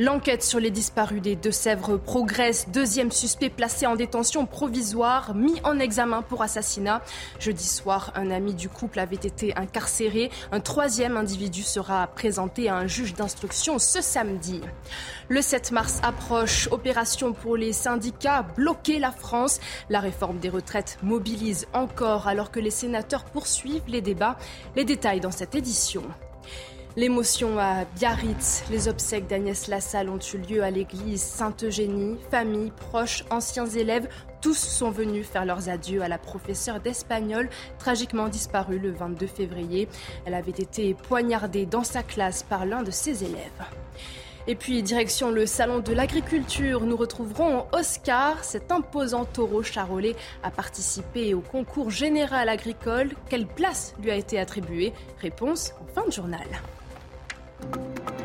L'enquête sur les disparus des Deux-Sèvres progresse. Deuxième suspect placé en détention provisoire, mis en examen pour assassinat. Jeudi soir, un ami du couple avait été incarcéré. Un troisième individu sera présenté à un juge d'instruction ce samedi. Le 7 mars approche. Opération pour les syndicats. Bloquer la France. La réforme des retraites mobilise encore alors que les sénateurs poursuivent les débats. Les détails dans cette édition. L'émotion à Biarritz. Les obsèques d'Agnès Lassalle ont eu lieu à l'église Sainte-Eugénie. Famille, proches, anciens élèves, tous sont venus faire leurs adieux à la professeure d'espagnol, tragiquement disparue le 22 février. Elle avait été poignardée dans sa classe par l'un de ses élèves. Et puis, direction le salon de l'agriculture, nous retrouverons Oscar. Cet imposant taureau charolais a participé au concours général agricole. Quelle place lui a été attribuée? Réponse en fin de journal. Thank you.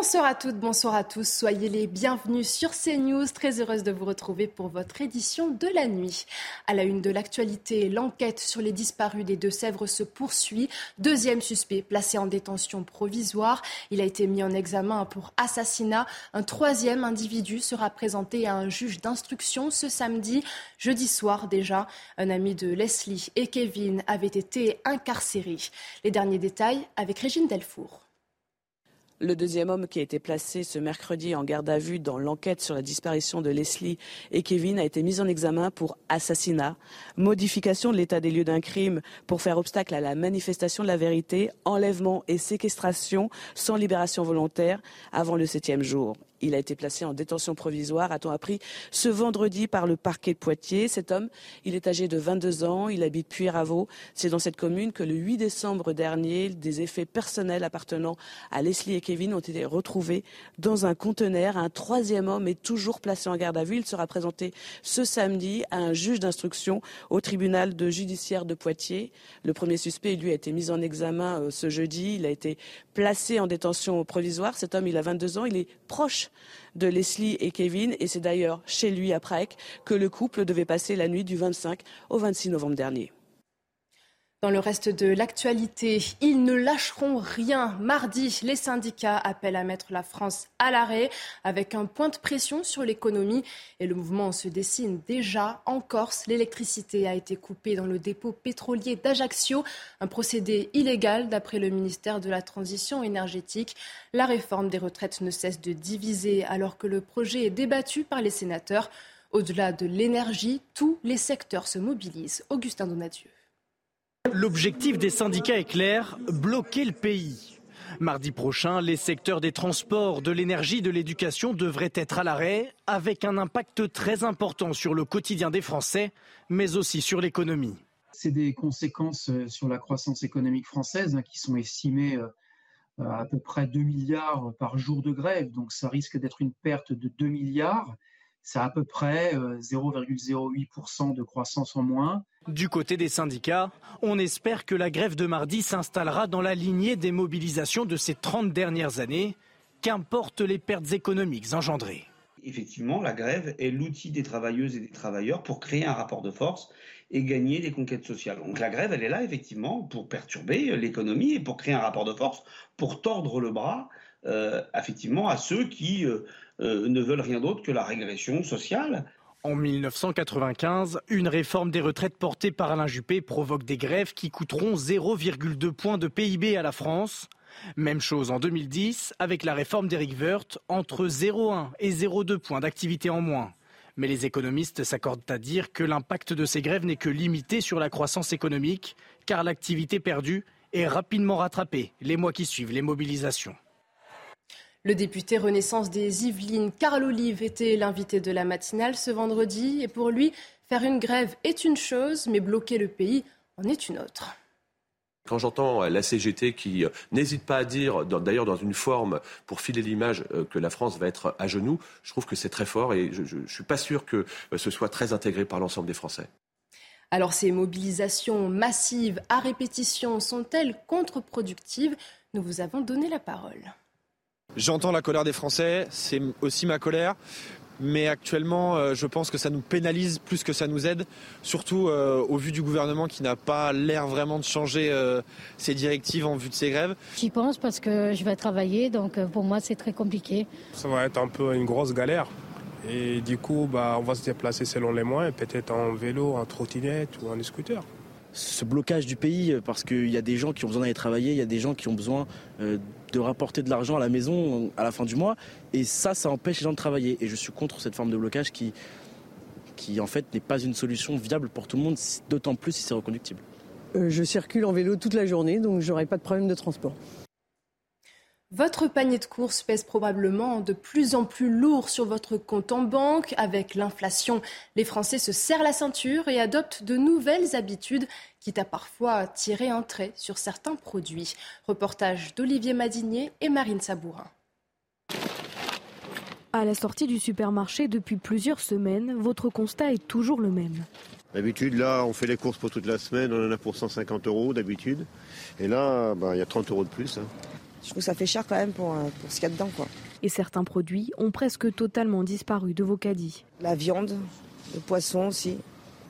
Bonsoir à toutes, bonsoir à tous. Soyez les bienvenus sur CNews. Très heureuse de vous retrouver pour votre édition de la nuit. À la une de l'actualité, l'enquête sur les disparus des Deux-Sèvres se poursuit. Deuxième suspect placé en détention provisoire. Il a été mis en examen pour assassinat. Un troisième individu sera présenté à un juge d'instruction ce samedi. Jeudi soir déjà, un ami de Leslie et Kevin avait été incarcéré. Les derniers détails avec Régine Delfour. Le deuxième homme qui a été placé ce mercredi en garde à vue dans l'enquête sur la disparition de Leslie et Kevin a été mis en examen pour assassinat, modification de l'état des lieux d'un crime pour faire obstacle à la manifestation de la vérité, enlèvement et séquestration sans libération volontaire avant le septième jour. Il a été placé en détention provisoire, a-t-on appris, ce vendredi par le parquet de Poitiers. Cet homme, il est âgé de 22 ans, il habite Puyraveau. C'est dans cette commune que le 8 décembre dernier, des effets personnels appartenant à Leslie et Kevin ont été retrouvés dans un conteneur. Un troisième homme est toujours placé en garde à vue. Il sera présenté ce samedi à un juge d'instruction au tribunal de judiciaire de Poitiers. Le premier suspect, lui, a été mis en examen euh, ce jeudi. Il a été placé en détention provisoire. Cet homme, il a 22 ans, il est proche de Leslie et Kevin et c'est d'ailleurs chez lui à Prague que le couple devait passer la nuit du 25 au 26 novembre dernier. Dans le reste de l'actualité, ils ne lâcheront rien. Mardi, les syndicats appellent à mettre la France à l'arrêt avec un point de pression sur l'économie et le mouvement se dessine déjà en Corse. L'électricité a été coupée dans le dépôt pétrolier d'Ajaccio, un procédé illégal d'après le ministère de la Transition énergétique. La réforme des retraites ne cesse de diviser alors que le projet est débattu par les sénateurs. Au-delà de l'énergie, tous les secteurs se mobilisent. Augustin Donadieu. L'objectif des syndicats est clair, bloquer le pays. Mardi prochain, les secteurs des transports, de l'énergie, de l'éducation devraient être à l'arrêt, avec un impact très important sur le quotidien des Français, mais aussi sur l'économie. C'est des conséquences euh, sur la croissance économique française hein, qui sont estimées euh, à peu près 2 milliards par jour de grève, donc ça risque d'être une perte de 2 milliards c'est à peu près 0,08% euh, de croissance en moins. Du côté des syndicats, on espère que la grève de mardi s'installera dans la lignée des mobilisations de ces 30 dernières années, qu'importent les pertes économiques engendrées? Effectivement, la grève est l'outil des travailleuses et des travailleurs pour créer un rapport de force et gagner des conquêtes sociales. Donc la grève, elle est là effectivement pour perturber l'économie et pour créer un rapport de force, pour tordre le bras euh, effectivement à ceux qui euh, euh, ne veulent rien d'autre que la régression sociale. En 1995, une réforme des retraites portée par Alain Juppé provoque des grèves qui coûteront 0,2 points de PIB à la France. Même chose en 2010 avec la réforme d'Éric Woerth, entre 0,1 et 0,2 points d'activité en moins. Mais les économistes s'accordent à dire que l'impact de ces grèves n'est que limité sur la croissance économique, car l'activité perdue est rapidement rattrapée les mois qui suivent les mobilisations. Le député Renaissance des Yvelines, Carl Olive, était l'invité de la matinale ce vendredi. Et pour lui, faire une grève est une chose, mais bloquer le pays en est une autre. Quand j'entends la CGT qui euh, n'hésite pas à dire, d'ailleurs dans une forme pour filer l'image euh, que la France va être à genoux, je trouve que c'est très fort et je ne suis pas sûr que euh, ce soit très intégré par l'ensemble des Français. Alors ces mobilisations massives à répétition sont-elles contre-productives? Nous vous avons donné la parole. J'entends la colère des Français, c'est aussi ma colère. Mais actuellement, euh, je pense que ça nous pénalise plus que ça nous aide, surtout euh, au vu du gouvernement qui n'a pas l'air vraiment de changer euh, ses directives en vue de ces grèves. J'y pense parce que je vais travailler, donc pour moi c'est très compliqué. Ça va être un peu une grosse galère. Et du coup, bah, on va se déplacer selon les moyens, peut-être en vélo, en trottinette ou en scooter ce blocage du pays parce qu'il y a des gens qui ont besoin d'aller travailler, il y a des gens qui ont besoin euh, de rapporter de l'argent à la maison à la fin du mois. Et ça, ça empêche les gens de travailler. Et je suis contre cette forme de blocage qui, qui en fait, n'est pas une solution viable pour tout le monde, d'autant plus si c'est reconductible. Euh, je circule en vélo toute la journée, donc j'aurai pas de problème de transport. Votre panier de courses pèse probablement de plus en plus lourd sur votre compte en banque. Avec l'inflation, les Français se serrent la ceinture et adoptent de nouvelles habitudes, quitte à parfois tirer un trait sur certains produits. Reportage d'Olivier Madinier et Marine Sabourin. À la sortie du supermarché depuis plusieurs semaines, votre constat est toujours le même. D'habitude, là, on fait les courses pour toute la semaine, on en a pour 150 euros d'habitude. Et là, bah, il y a 30 euros de plus. Hein. Je trouve que ça fait cher quand même pour, euh, pour ce qu'il y a dedans. Quoi. Et certains produits ont presque totalement disparu de vos caddies. La viande, le poisson aussi.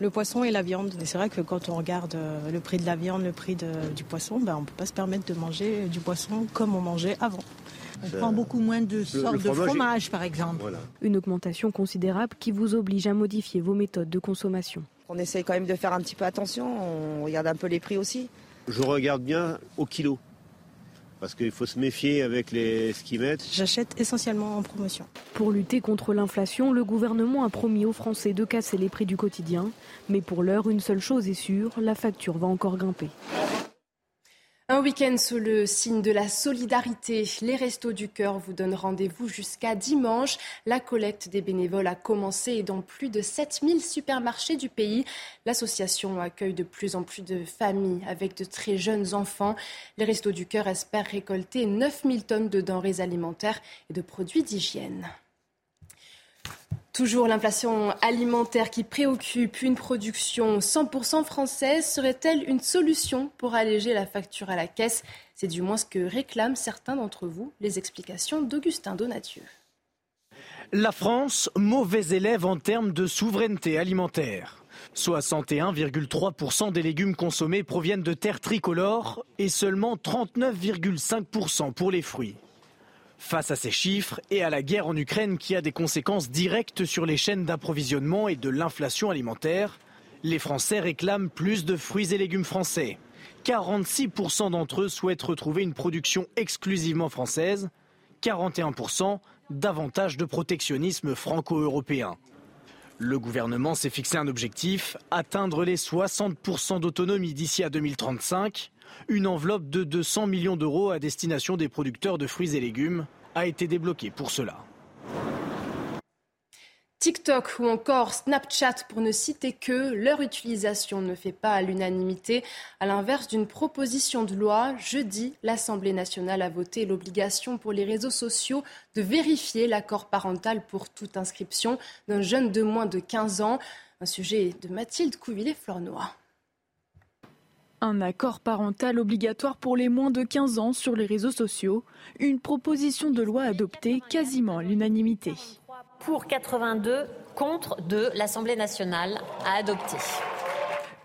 Le poisson et la viande. C'est vrai que quand on regarde euh, le prix de la viande, le prix du poisson, ben on ne peut pas se permettre de manger du poisson comme on mangeait avant. On prend beaucoup moins de sortes de fromage, par exemple. Une augmentation considérable qui vous oblige à modifier vos méthodes de consommation. On essaye quand même de faire un petit peu attention, on regarde un peu les prix aussi. Je regarde bien au kilo parce qu'il faut se méfier avec les skimettes. J'achète essentiellement en promotion. Pour lutter contre l'inflation, le gouvernement a promis aux Français de casser les prix du quotidien. Mais pour l'heure, une seule chose est sûre, la facture va encore grimper. Un week-end sous le signe de la solidarité. Les Restos du Cœur vous donnent rendez-vous jusqu'à dimanche. La collecte des bénévoles a commencé dans plus de 7000 supermarchés du pays. L'association accueille de plus en plus de familles avec de très jeunes enfants. Les Restos du Cœur espèrent récolter 9000 tonnes de denrées alimentaires et de produits d'hygiène. Toujours l'inflation alimentaire qui préoccupe une production 100% française serait-elle une solution pour alléger la facture à la caisse? C'est du moins ce que réclament certains d'entre vous. Les explications d'Augustin Donatieu. La France, mauvais élève en termes de souveraineté alimentaire. 61,3% des légumes consommés proviennent de terres tricolores et seulement 39,5% pour les fruits. Face à ces chiffres et à la guerre en Ukraine qui a des conséquences directes sur les chaînes d'approvisionnement et de l'inflation alimentaire, les Français réclament plus de fruits et légumes français. 46% d'entre eux souhaitent retrouver une production exclusivement française, 41% davantage de protectionnisme franco-européen. Le gouvernement s'est fixé un objectif, atteindre les 60% d'autonomie d'ici à 2035. Une enveloppe de 200 millions d'euros à destination des producteurs de fruits et légumes a été débloquée pour cela. TikTok ou encore Snapchat, pour ne citer que, leur utilisation ne fait pas à l'unanimité. À l'inverse d'une proposition de loi, jeudi, l'Assemblée nationale a voté l'obligation pour les réseaux sociaux de vérifier l'accord parental pour toute inscription d'un jeune de moins de 15 ans. Un sujet de Mathilde Couvillé-Flornois. Un accord parental obligatoire pour les moins de 15 ans sur les réseaux sociaux, une proposition de loi adoptée quasiment à l'unanimité. Pour 82, contre de l'Assemblée nationale à adopter.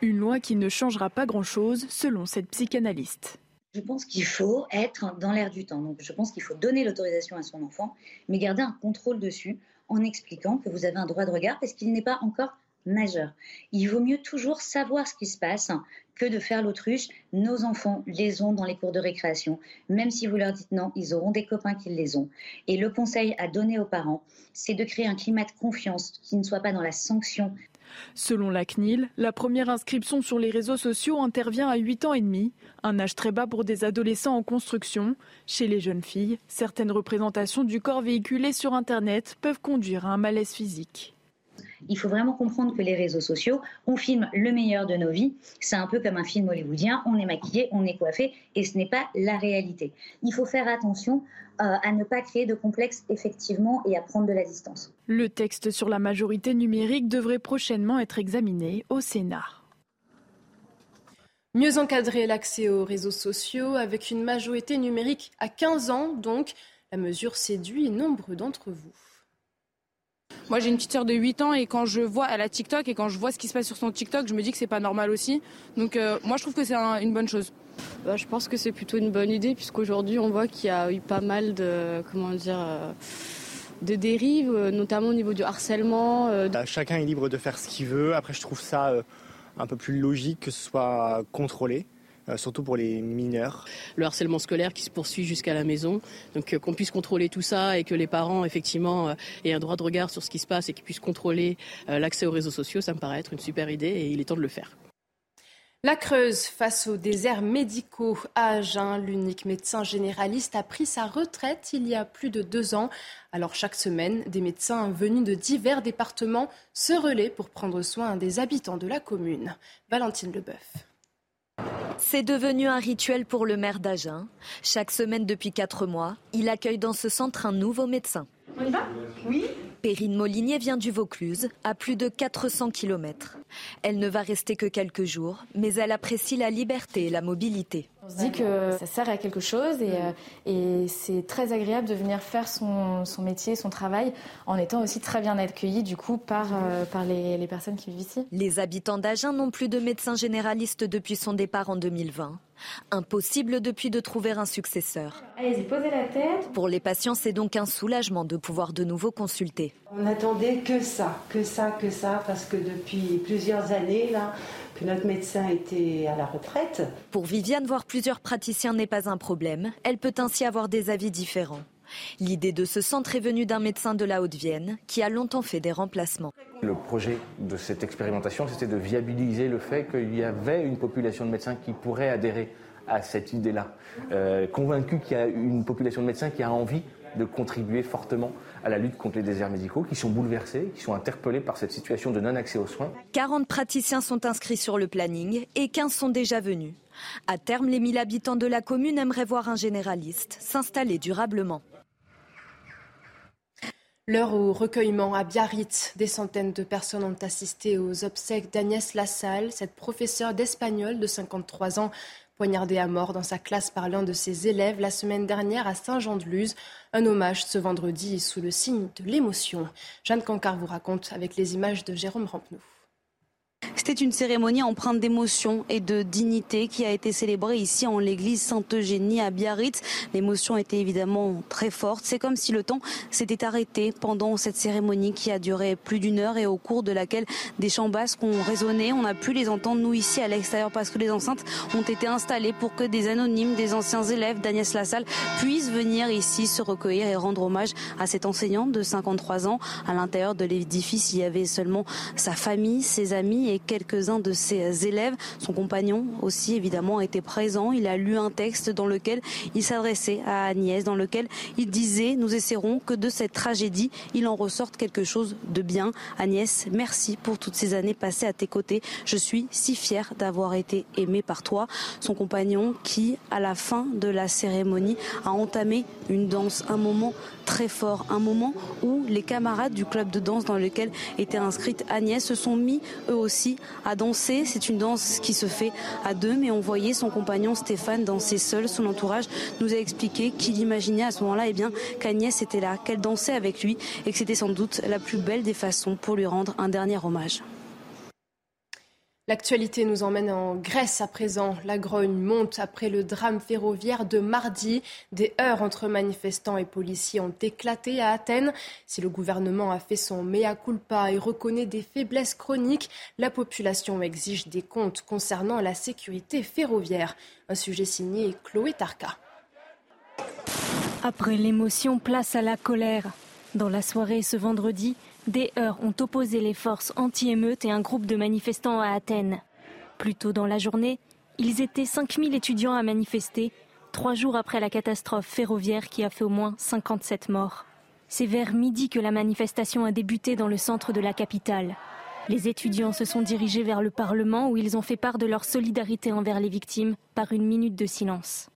Une loi qui ne changera pas grand-chose selon cette psychanalyste. Je pense qu'il faut être dans l'air du temps. Donc je pense qu'il faut donner l'autorisation à son enfant, mais garder un contrôle dessus en expliquant que vous avez un droit de regard parce qu'il n'est pas encore majeur. Il vaut mieux toujours savoir ce qui se passe que de faire l'autruche. Nos enfants les ont dans les cours de récréation. Même si vous leur dites non, ils auront des copains qui les ont. Et le conseil à donner aux parents, c'est de créer un climat de confiance qui ne soit pas dans la sanction. Selon la CNIL, la première inscription sur les réseaux sociaux intervient à 8 ans et demi, un âge très bas pour des adolescents en construction. Chez les jeunes filles, certaines représentations du corps véhiculées sur Internet peuvent conduire à un malaise physique. Il faut vraiment comprendre que les réseaux sociaux, on filme le meilleur de nos vies. C'est un peu comme un film hollywoodien, on est maquillé, on est coiffé, et ce n'est pas la réalité. Il faut faire attention euh, à ne pas créer de complexes effectivement et à prendre de la distance. Le texte sur la majorité numérique devrait prochainement être examiné au Sénat. Mieux encadrer l'accès aux réseaux sociaux avec une majorité numérique à 15 ans, donc la mesure séduit nombre d'entre vous. Moi, j'ai une petite sœur de 8 ans et quand je vois, elle a TikTok et quand je vois ce qui se passe sur son TikTok, je me dis que c'est pas normal aussi. Donc, euh, moi, je trouve que c'est une bonne chose. Bah, je pense que c'est plutôt une bonne idée puisqu'aujourd'hui, on voit qu'il y a eu pas mal de, comment dire, euh, de dérives, euh, notamment au niveau du harcèlement. Bah, chacun est libre de faire ce qu'il veut. Après, je trouve ça un peu plus logique que ce soit contrôlé. Euh, surtout pour les mineurs. Le harcèlement scolaire qui se poursuit jusqu'à la maison, donc euh, qu'on puisse contrôler tout ça et que les parents effectivement euh, aient un droit de regard sur ce qui se passe et qu'ils puissent contrôler l'accès aux réseaux sociaux, ça me paraît être une super idée et il est temps de le faire. La Creuse face aux déserts médicaux à Agen, l'unique médecin généraliste a pris sa retraite il y a plus de deux ans. Alors chaque semaine, des médecins venus de divers départements se relaient pour prendre soin des habitants de la commune. Valentine Leboeuf. C'est devenu un rituel pour le maire d'Agen. Chaque semaine depuis quatre mois, il accueille dans ce centre un nouveau médecin. On y va? Oui Perrine Molinier vient du Vaucluse, à plus de 400 km. Elle ne va rester que quelques jours, mais elle apprécie la liberté et la mobilité. On se dit que ça sert à quelque chose et, euh, c'est très agréable de venir faire son, métier, son travail, en étant aussi très bien accueilli du coup par, euh, par les, les personnes qui vivent ici. Les habitants d'Agen n'ont plus de médecin généraliste depuis son départ en 2020. Impossible depuis de trouver un successeur. Allez-y, posez la tête. Pour les patients, c'est donc un soulagement de pouvoir de nouveau consulter. On attendait que ça, que ça, que ça, parce que depuis plusieurs années, là, que notre médecin était à la retraite. Pour Viviane, voir plusieurs praticiens n'est pas un problème. Elle peut ainsi avoir des avis différents. L'idée de ce centre est venue d'un médecin de la Haute-Vienne qui a longtemps fait des remplacements. Le projet de cette expérimentation, c'était de viabiliser le fait qu'il y avait une population de médecins qui pourrait adhérer à cette idée-là. Euh, convaincu qu'il y a une population de médecins qui a envie de contribuer fortement à la lutte contre les déserts médicaux, qui sont bouleversés, qui sont interpellés par cette situation de non-accès aux soins. 40 praticiens sont inscrits sur le planning et 15 sont déjà venus. À terme, les 1000 habitants de la commune aimeraient voir un généraliste s'installer durablement. L'heure au recueillement à Biarritz. Des centaines de personnes ont assisté aux obsèques d'Agnès Lassalle, cette professeure d'espagnol de 53 ans, poignardée à mort dans sa classe par l'un de ses élèves la semaine dernière à Saint-Jean-de-Luz. Un hommage ce vendredi sous le signe de l'émotion. Jeanne Cancard vous raconte avec les images de Jérôme Rampenou. C'était une cérémonie empreinte d'émotion et de dignité qui a été célébrée ici en l'église Sainte-Eugénie à Biarritz. L'émotion était évidemment très forte. C'est comme si le temps s'était arrêté pendant cette cérémonie qui a duré plus d'une heure et au cours de laquelle des chants basques ont résonné. On a pu les entendre nous ici à l'extérieur parce que les enceintes ont été installées pour que des anonymes, des anciens élèves d'Agnès Lassalle puissent venir ici se recueillir et rendre hommage à cette enseignante de 53 ans. À l'intérieur de l'édifice, il y avait seulement sa famille, ses amis et quelques-uns de ses élèves. Son compagnon aussi évidemment était présent. Il a lu un texte dans lequel il s'adressait à Agnès, dans lequel il disait nous essaierons que de cette tragédie il en ressorte quelque chose de bien. Agnès, merci pour toutes ces années passées à tes côtés. Je suis si fière d'avoir été aimée par toi. Son compagnon qui, à la fin de la cérémonie, a entamé une danse, un moment très fort, un moment où les camarades du club de danse dans lequel était inscrite Agnès se sont mis eux aussi à danser. C'est une danse qui se fait à deux, mais on voyait son compagnon Stéphane danser seul. Son entourage nous a expliqué qu'il imaginait à ce moment-là eh qu'Agnès était là, qu'elle dansait avec lui et que c'était sans doute la plus belle des façons pour lui rendre un dernier hommage. L'actualité nous emmène en Grèce à présent. La grogne monte après le drame ferroviaire de mardi. Des heurts entre manifestants et policiers ont éclaté à Athènes. Si le gouvernement a fait son mea culpa et reconnaît des faiblesses chroniques, la population exige des comptes concernant la sécurité ferroviaire. Un sujet signé Chloé Tarka. Après l'émotion, place à la colère. Dans la soirée ce vendredi, des heurts ont opposé les forces anti-émeutes et un groupe de manifestants à Athènes. Plus tôt dans la journée, ils étaient 5000 étudiants à manifester, trois jours après la catastrophe ferroviaire qui a fait au moins 57 morts. C'est vers midi que la manifestation a débuté dans le centre de la capitale. Les étudiants se sont dirigés vers le Parlement où ils ont fait part de leur solidarité envers les victimes par une minute de silence.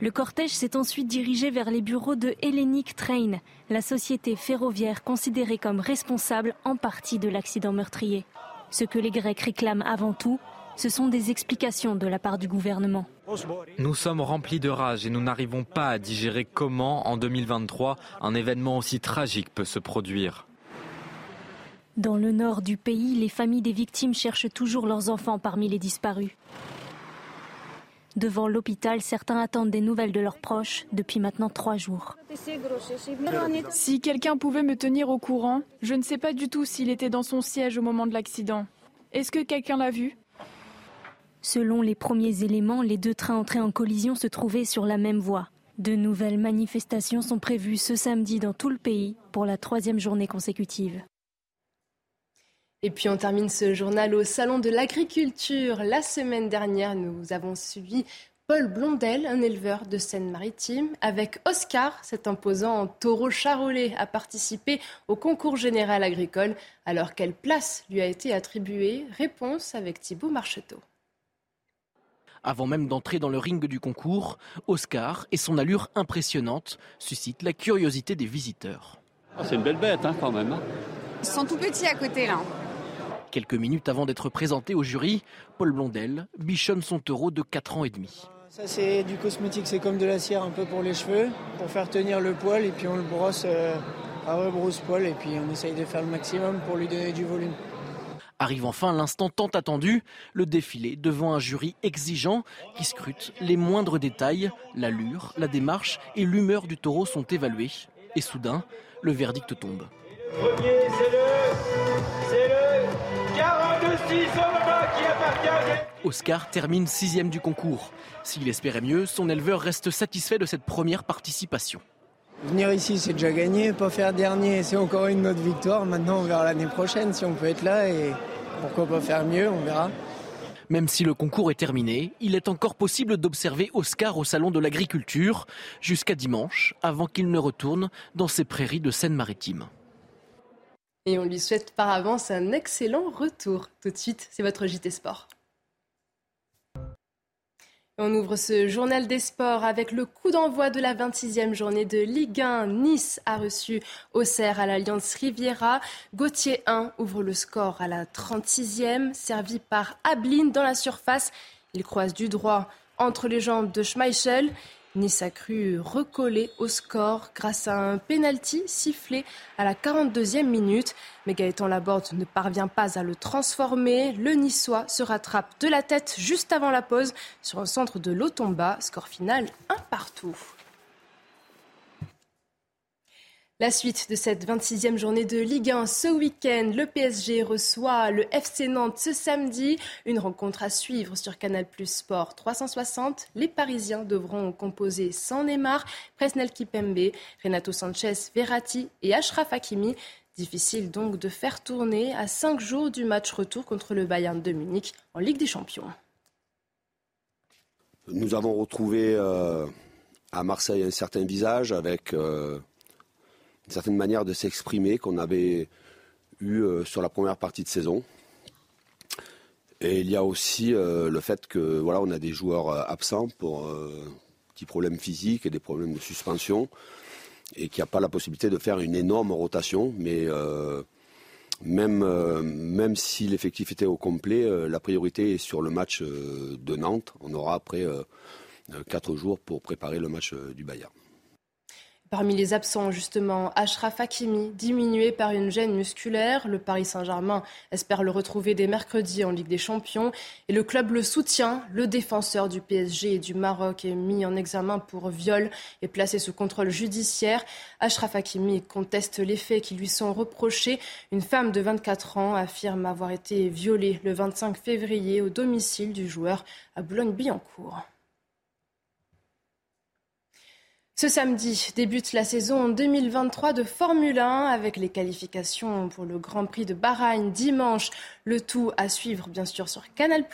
Le cortège s'est ensuite dirigé vers les bureaux de Hellenic Train, la société ferroviaire considérée comme responsable en partie de l'accident meurtrier. Ce que les Grecs réclament avant tout, ce sont des explications de la part du gouvernement. Nous sommes remplis de rage et nous n'arrivons pas à digérer comment, en 2023, un événement aussi tragique peut se produire. Dans le nord du pays, les familles des victimes cherchent toujours leurs enfants parmi les disparus. Devant l'hôpital, certains attendent des nouvelles de leurs proches depuis maintenant trois jours. Si quelqu'un pouvait me tenir au courant, je ne sais pas du tout s'il était dans son siège au moment de l'accident. Est-ce que quelqu'un l'a vu? Selon les premiers éléments, les deux trains entrés en collision se trouvaient sur la même voie. De nouvelles manifestations sont prévues ce samedi dans tout le pays pour la troisième journée consécutive. Et puis on termine ce journal au Salon de l'Agriculture. La semaine dernière, nous avons suivi Paul Blondel, un éleveur de Seine-Maritime, avec Oscar, cet imposant taureau charolais, a participé au concours général agricole. Alors quelle place lui a été attribuée? Réponse avec Thibault Marcheteau. Avant même d'entrer dans le ring du concours, Oscar et son allure impressionnante suscitent la curiosité des visiteurs. Ah, c'est une belle bête hein, quand même. Hein. Ils sont tout petits à côté là. Quelques minutes avant d'être présenté au jury, Paul Blondel bichonne son taureau de 4 ans et demi. Ça c'est du cosmétique, c'est comme de la cire un peu pour les cheveux, pour faire tenir le poil et puis on le brosse euh, à rebrousse-poil et puis on essaye de faire le maximum pour lui donner du volume. Arrive enfin l'instant tant attendu, le défilé devant un jury exigeant qui scrute les moindres détails, l'allure, la démarche et l'humeur du taureau sont évalués. Et soudain, le verdict tombe. Premier, c'est le, c'est le 42 qui appartient. Oscar termine sixième du concours. S'il espérait mieux, son éleveur reste satisfait de cette première participation. Venir ici, c'est déjà gagné. Pas faire dernier, c'est encore une autre victoire. Maintenant, on verra l'année prochaine si on peut être là et pourquoi pas faire mieux, on verra. Même si le concours est terminé, il est encore possible d'observer Oscar au Salon de l'Agriculture jusqu'à dimanche, avant qu'il ne retourne dans ses prairies de Seine-Maritime. Et on lui souhaite par avance un excellent retour. Tout de suite, c'est votre JT Sport. On ouvre ce journal des sports avec le coup d'envoi de la 26e journée de Ligue 1. Nice a reçu Auxerre à l'Alliance Riviera. Gauthier 1 ouvre le score à la 36e, servi par Ablin dans la surface. Il croise du droit entre les jambes de Schmeichel. Nice a cru recoller au score grâce à un penalty sifflé à la 42e minute. Mais Gaëtan Laborde ne parvient pas à le transformer. Le Niçois se rattrape de la tête juste avant la pause sur un centre de Lotomba. Score final un partout. La suite de cette 26e journée de Ligue 1 ce week-end, le PSG reçoit le FC Nantes ce samedi. Une rencontre à suivre sur Canal Plus Sport 360. Les Parisiens devront composer sans Neymar, Presnel Kipembe, Renato Sanchez, Verratti et Ashraf Hakimi. Difficile donc de faire tourner à cinq jours du match retour contre le Bayern de Munich en Ligue des Champions. Nous avons retrouvé euh, à Marseille un certain visage avec euh, une certaine manière de s'exprimer qu'on avait eu euh, sur la première partie de saison. Et il y a aussi euh, le fait que voilà, on a des joueurs euh, absents pour petits problèmes physiques et des problèmes de suspension, et qu'il n'y a pas la possibilité de faire une énorme rotation. Mais même, même si l'effectif était au complet, la priorité est sur le match de Nantes. On aura après quatre jours pour préparer le match du Bayern. Parmi les absents, justement, Ashraf Hakimi, diminué par une gêne musculaire. Le Paris Saint-Germain espère le retrouver dès mercredi en Ligue des Champions. Et le club le soutient. Le défenseur du PSG et du Maroc est mis en examen pour viol et placé sous contrôle judiciaire. Ashraf Hakimi conteste les faits qui lui sont reprochés. Une femme de 24 ans affirme avoir été violée le 25 février au domicile du joueur à Boulogne-Billancourt. Ce samedi débute la saison 2023 de Formule 1 avec les qualifications pour le Grand Prix de Bahreïn dimanche. Le tout à suivre bien sûr sur Canal+.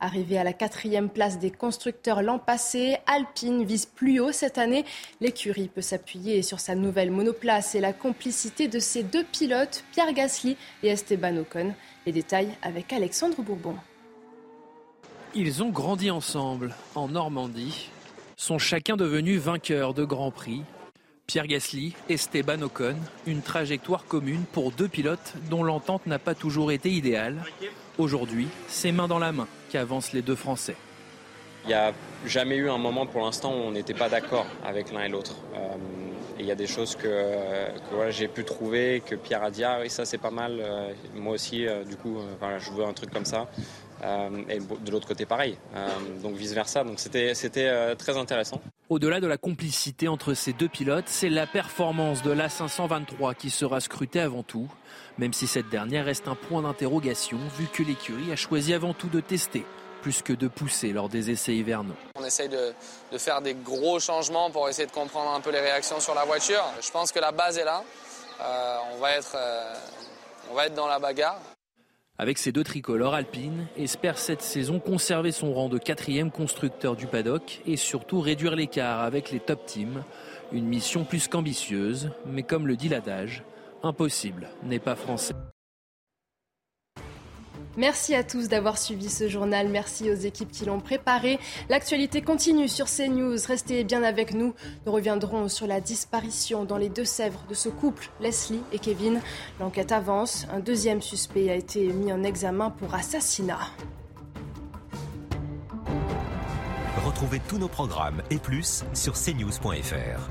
Arrivé à la quatrième place des constructeurs l'an passé, Alpine vise plus haut cette année. L'écurie peut s'appuyer sur sa nouvelle monoplace et la complicité de ses deux pilotes, Pierre Gasly et Esteban Ocon. Les détails avec Alexandre Bourbon. Ils ont grandi ensemble en Normandie sont chacun devenus vainqueurs de Grand Prix. Pierre Gasly, Esteban Ocon, une trajectoire commune pour deux pilotes dont l'entente n'a pas toujours été idéale. Aujourd'hui, c'est main dans la main qu'avancent les deux Français. Il n'y a jamais eu un moment pour l'instant où on n'était pas d'accord avec l'un et l'autre. Euh, il y a des choses que, j'ai pu trouver, que Pierre a dit, ah oui, ça c'est pas mal, euh, moi aussi, euh, du coup, je veux un truc comme ça. Euh, et de l'autre côté pareil, euh, donc vice-versa. Donc c'était euh, très intéressant. Au-delà de la complicité entre ces deux pilotes, c'est la performance de l'A523 qui sera scrutée avant tout, même si cette dernière reste un point d'interrogation vu que l'écurie a choisi avant tout de tester plus que de pousser lors des essais hivernaux. On essaye de, faire des gros changements pour essayer de comprendre un peu les réactions sur la voiture. Je pense que la base est là. on, va être, on va être dans la bagarre. Avec ses deux tricolores, Alpine espère cette saison conserver son rang de quatrième constructeur du paddock et surtout réduire l'écart avec les top teams. Une mission plus qu'ambitieuse, mais comme le dit l'adage, impossible n'est pas français. Merci à tous d'avoir suivi ce journal. Merci aux équipes qui l'ont préparé. L'actualité continue sur CNews. Restez bien avec nous. Nous reviendrons sur la disparition dans les Deux-Sèvres de ce couple, Leslie et Kevin. L'enquête avance. Un deuxième suspect a été mis en examen pour assassinat. Retrouvez tous nos programmes et plus sur cnews.fr.